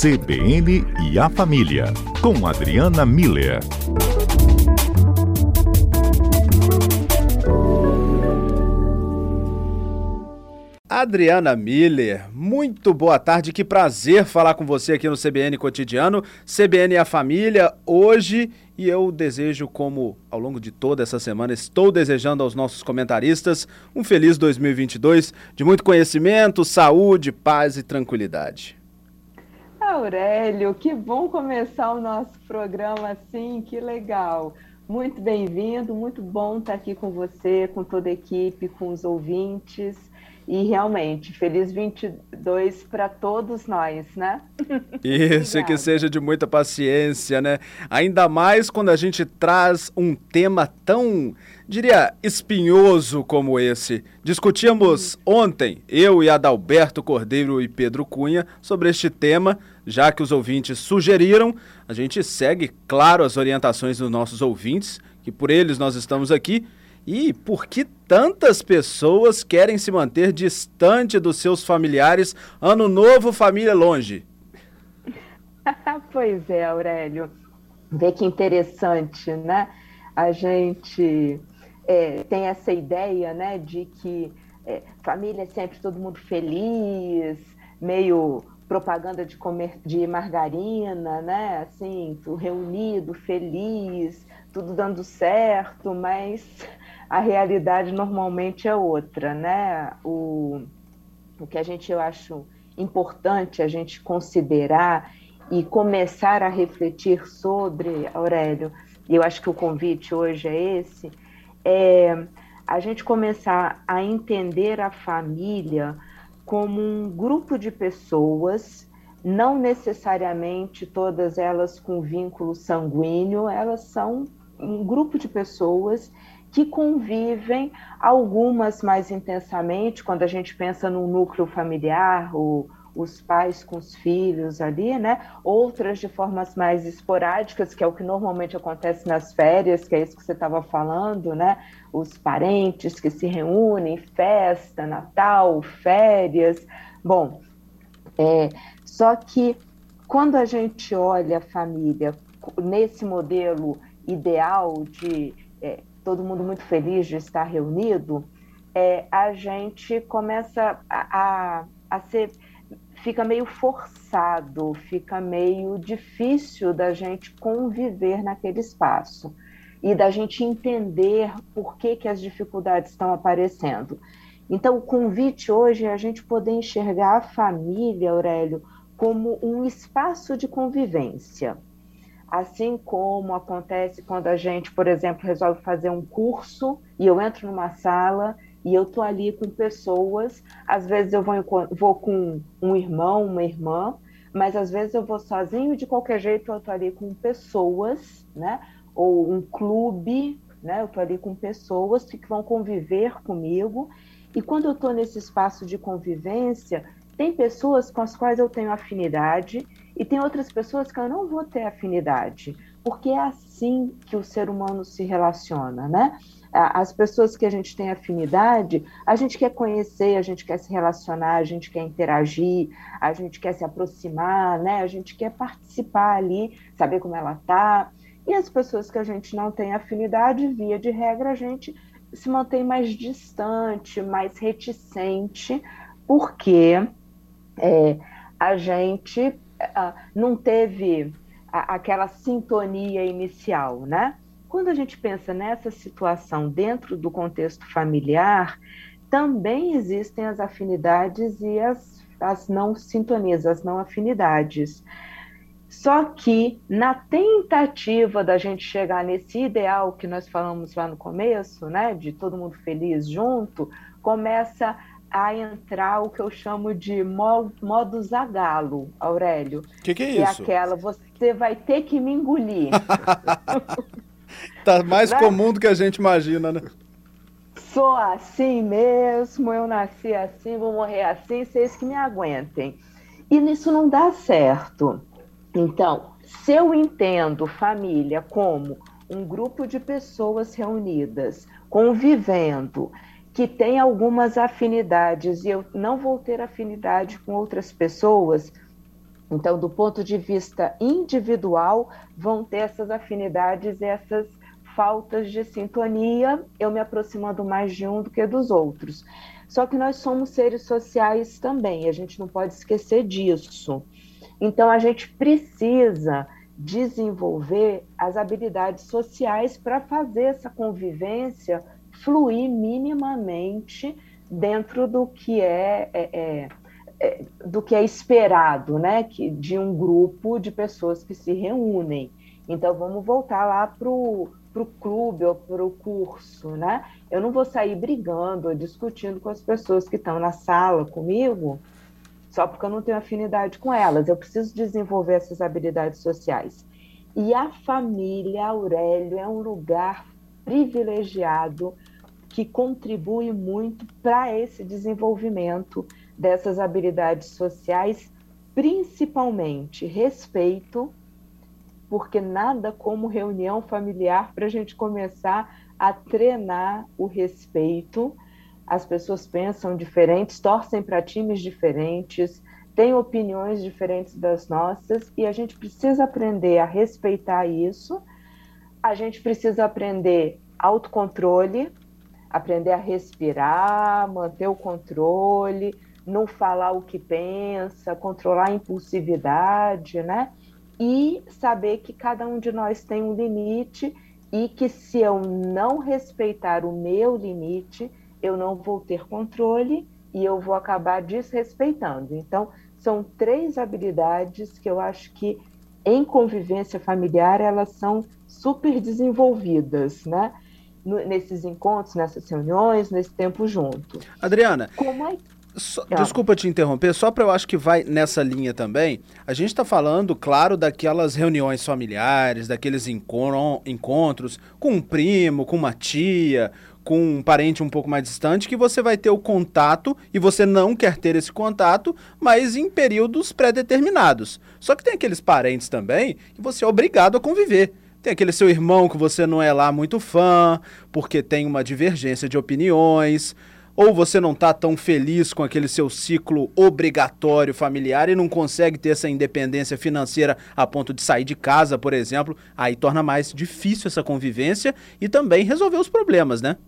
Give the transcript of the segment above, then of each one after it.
CBN e a Família, com Adriana Miller. Adriana Miller, muito boa tarde, que prazer falar com você aqui no CBN Cotidiano, CBN e a Família, hoje, e eu desejo, como ao longo de toda essa semana, estou desejando aos nossos comentaristas um feliz 2022, de muito conhecimento, saúde, paz e tranquilidade. Aurélio, que bom começar o nosso programa assim, que legal. Muito bem-vindo, muito bom estar aqui com você, com toda a equipe, com os ouvintes. E realmente, feliz 22 para todos nós, né? Isso, e que seja de muita paciência, né? Ainda mais quando a gente traz um tema tão, diria, espinhoso como esse. Discutíamos ontem, eu e Adalberto Cordeiro e Pedro Cunha, sobre este tema, já que os ouvintes sugeriram. A gente segue, claro, as orientações dos nossos ouvintes, que por eles nós estamos aqui. E por que tantas pessoas querem se manter distante dos seus familiares? Ano novo, família longe. pois é, Aurélio. Vê que interessante, né? A gente é, tem essa ideia, né, de que é, família é sempre todo mundo feliz, meio propaganda de comer de margarina, né? Assim, reunido, feliz, tudo dando certo, mas a realidade normalmente é outra, né? O, o que a gente eu acho importante a gente considerar e começar a refletir sobre, Aurélio, e eu acho que o convite hoje é esse, é a gente começar a entender a família como um grupo de pessoas, não necessariamente todas elas com vínculo sanguíneo, elas são um grupo de pessoas que convivem, algumas mais intensamente, quando a gente pensa no núcleo familiar, o, os pais com os filhos ali, né? Outras de formas mais esporádicas, que é o que normalmente acontece nas férias, que é isso que você estava falando, né? Os parentes que se reúnem, festa, Natal, férias. Bom, é, só que quando a gente olha a família nesse modelo ideal de é, todo mundo muito feliz de estar reunido, é, a gente começa a, a, a ser fica meio forçado, fica meio difícil da gente conviver naquele espaço e da gente entender por que, que as dificuldades estão aparecendo. Então, o convite hoje é a gente poder enxergar a família, Aurélio, como um espaço de convivência assim como acontece quando a gente, por exemplo, resolve fazer um curso e eu entro numa sala e eu tô ali com pessoas, às vezes eu vou, vou com um irmão, uma irmã, mas às vezes eu vou sozinho, de qualquer jeito eu tô ali com pessoas, né? Ou um clube, né? Eu tô ali com pessoas que vão conviver comigo. E quando eu tô nesse espaço de convivência, tem pessoas com as quais eu tenho afinidade e tem outras pessoas que eu não vou ter afinidade, porque é assim que o ser humano se relaciona, né? As pessoas que a gente tem afinidade, a gente quer conhecer, a gente quer se relacionar, a gente quer interagir, a gente quer se aproximar, né? A gente quer participar ali, saber como ela tá. E as pessoas que a gente não tem afinidade, via de regra, a gente se mantém mais distante, mais reticente, porque é, a gente uh, não teve a, aquela sintonia inicial, né? Quando a gente pensa nessa situação dentro do contexto familiar, também existem as afinidades e as, as não sintonias, as não afinidades. Só que na tentativa da gente chegar nesse ideal que nós falamos lá no começo, né, de todo mundo feliz junto, começa a entrar o que eu chamo de modo zagalo, Aurélio. O que, que, é isso? Que é aquela, você vai ter que me engolir. tá mais né? comum do que a gente imagina, né? Sou assim mesmo, eu nasci assim, vou morrer assim, vocês que me aguentem. E isso não dá certo. Então, se eu entendo família como um grupo de pessoas reunidas, convivendo, que tem algumas afinidades e eu não vou ter afinidade com outras pessoas, Então, do ponto de vista individual, vão ter essas afinidades, essas faltas de sintonia, eu me aproximando mais de um do que dos outros. Só que nós somos seres sociais também, a gente não pode esquecer disso. Então, a gente precisa desenvolver as habilidades sociais para fazer essa convivência fluir minimamente dentro do que é, é, é, do que é esperado, né, que, de um grupo de pessoas que se reúnem. Então vamos voltar lá para o clube ou para o curso, né? Eu não vou sair brigando ou discutindo com as pessoas que estão na sala comigo só porque eu não tenho afinidade com elas. Eu preciso desenvolver essas habilidades sociais. E a família Aurélio é um lugar privilegiado que contribui muito para esse desenvolvimento dessas habilidades sociais, principalmente respeito, porque nada como reunião familiar para a gente começar a treinar o respeito. As pessoas pensam diferentes, torcem para times diferentes, têm opiniões diferentes das nossas e a gente precisa aprender a respeitar isso. A gente precisa aprender autocontrole, aprender a respirar, manter o controle, não falar o que pensa, controlar a impulsividade, né? E saber que cada um de nós tem um limite e que se eu não respeitar o meu limite, eu não vou ter controle e eu vou acabar desrespeitando. Então, são três habilidades que eu acho que em convivência familiar elas são super desenvolvidas, né? nesses encontros, nessas reuniões, nesse tempo junto. Adriana, como é só, desculpa te interromper, só para eu acho que vai nessa linha também. A gente está falando, claro, daquelas reuniões familiares, daqueles encontros com um primo, com uma tia, com um parente um pouco mais distante, que você vai ter o contato e você não quer ter esse contato, mas em períodos pré-determinados. Só que tem aqueles parentes também que você é obrigado a conviver. Tem aquele seu irmão que você não é lá muito fã, porque tem uma divergência de opiniões, ou você não está tão feliz com aquele seu ciclo obrigatório familiar e não consegue ter essa independência financeira a ponto de sair de casa, por exemplo, aí torna mais difícil essa convivência e também resolver os problemas, né?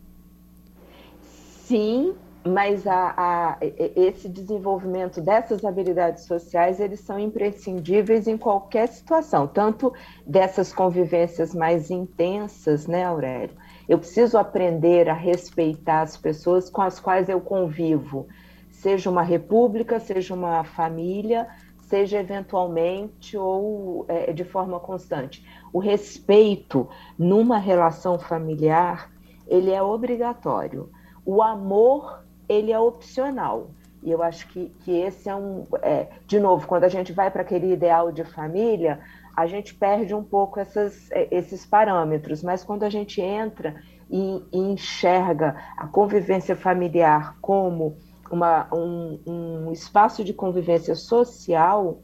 Sim, mas a, a, esse desenvolvimento dessas habilidades sociais eles são imprescindíveis em qualquer situação, tanto dessas convivências mais intensas, né, Aurélio? Eu preciso aprender a respeitar as pessoas com as quais eu convivo, seja uma república, seja uma família, seja eventualmente ou é, de forma constante. O respeito numa relação familiar ele é obrigatório. O amor ele é opcional. E eu acho que, que esse é um. É, de novo, quando a gente vai para aquele ideal de família, a gente perde um pouco essas, é, esses parâmetros, mas quando a gente entra e, e enxerga a convivência familiar como uma, um, um espaço de convivência social,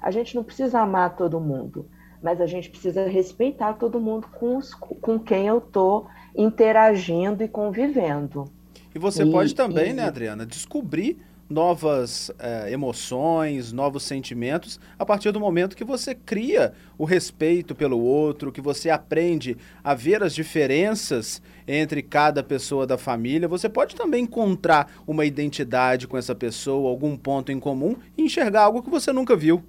a gente não precisa amar todo mundo, mas a gente precisa respeitar todo mundo com, os, com quem eu estou interagindo e convivendo. E você e, pode também, e... né, Adriana, descobrir novas é, emoções, novos sentimentos a partir do momento que você cria o respeito pelo outro, que você aprende a ver as diferenças entre cada pessoa da família. Você pode também encontrar uma identidade com essa pessoa, algum ponto em comum e enxergar algo que você nunca viu.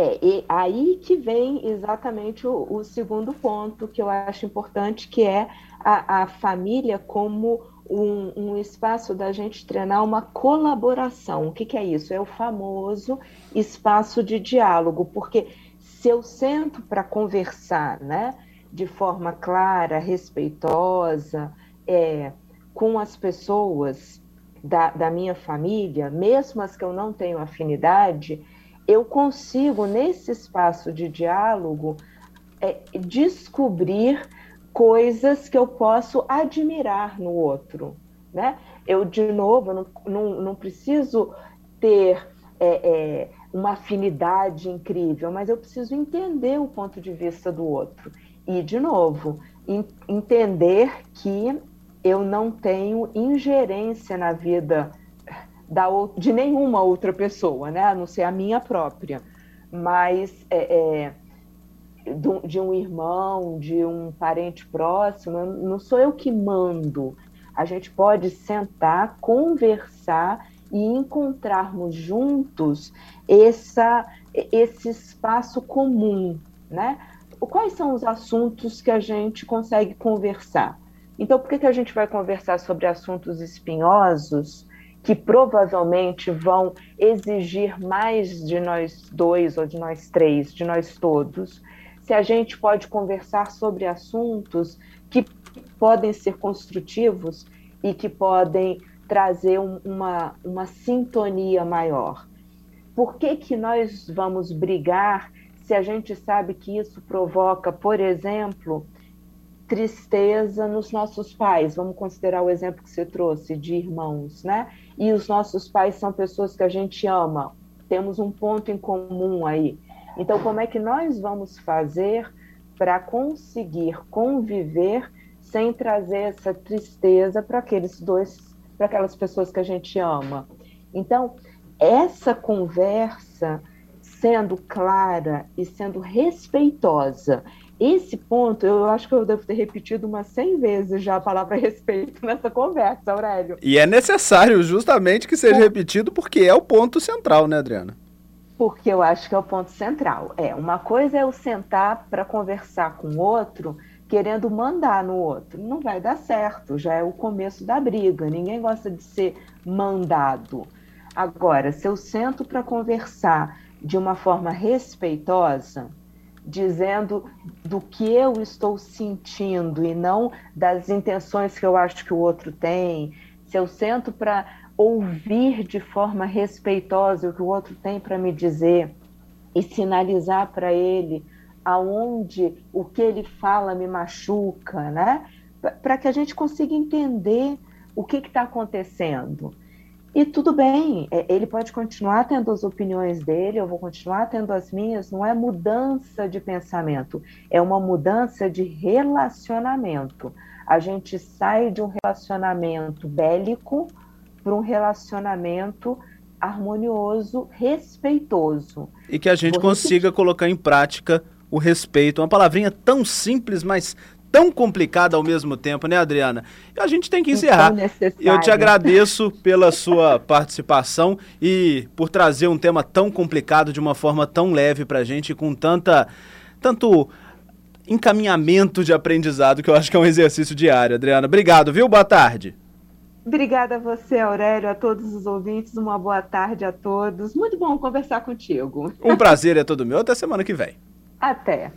É, e aí que vem exatamente o, o segundo ponto que eu acho importante, que é a, a família como um, um, espaço da gente treinar uma colaboração. O que, que é isso? É o famoso espaço de diálogo, porque se eu sento para conversar, né, de forma clara, respeitosa, é, com as pessoas da, da minha família, mesmo as que eu não tenho afinidade, eu consigo, nesse espaço de diálogo, é, descobrir coisas que eu posso admirar no outro, né? Eu, de novo, não, não, não preciso ter é, é, uma afinidade incrível, mas eu preciso entender o ponto de vista do outro. E, de novo, entender que eu não tenho ingerência na vida da, de nenhuma outra pessoa, né? a não ser a minha própria. Mas é, é, de um irmão, de um parente próximo, não sou eu que mando. A gente pode sentar, conversar e encontrarmos juntos essa, esse espaço comum, né? Quais são os assuntos que a gente consegue conversar? Então, por que, que a gente vai conversar sobre assuntos espinhosos que provavelmente vão exigir mais de nós dois ou de nós três, de nós todos? Se a gente pode conversar sobre assuntos que podem ser construtivos e que podem trazer um, uma, uma sintonia maior. Por que, que nós vamos brigar se a gente sabe que isso provoca, por exemplo, tristeza nos nossos pais? Vamos considerar o exemplo que você trouxe de irmãos, né? E os nossos pais são pessoas que a gente ama, temos um ponto em comum aí. Então, como é que nós vamos fazer para conseguir conviver sem trazer essa tristeza para aqueles dois para aquelas pessoas que a gente ama. Então, essa conversa sendo clara e sendo respeitosa. Esse ponto, eu acho que eu devo ter repetido umas 100 vezes já a palavra respeito nessa conversa, Aurélio. E é necessário justamente que seja repetido porque é o ponto central, né, Adriana? Porque eu acho que é o ponto central. É, uma coisa é eu sentar para conversar com o outro querendo mandar no outro. Não vai dar certo, já é o começo da briga. Ninguém gosta de ser mandado. Agora, se eu sento para conversar de uma forma respeitosa, dizendo do que eu estou sentindo e não das intenções que eu acho que o outro tem, se eu sento para ouvir de forma respeitosa o que o outro tem para me dizer e sinalizar para ele aonde o que ele fala me machuca, né? Para que a gente consiga entender o que está acontecendo. E tudo bem, é, ele pode continuar tendo as opiniões dele, eu vou continuar tendo as minhas, não é mudança de pensamento, é uma mudança de relacionamento. A gente sai de um relacionamento bélico para um relacionamento harmonioso, respeitoso. E que a gente vou consiga repetir. colocar em prática o respeito. Uma palavrinha tão simples, mas tão complicada ao mesmo tempo, né, Adriana? E a gente tem que encerrar. Eu te agradeço pela sua participação e por trazer um tema tão complicado de uma forma tão leve pra gente, com tanta tanto encaminhamento de aprendizado, que eu acho que é um exercício diário, Adriana. Obrigado, viu? Boa tarde. Obrigada a você, Aurélio, a todos os ouvintes. Uma boa tarde a todos. Muito bom conversar contigo. Um prazer é todo meu. Até semana que vem. Até.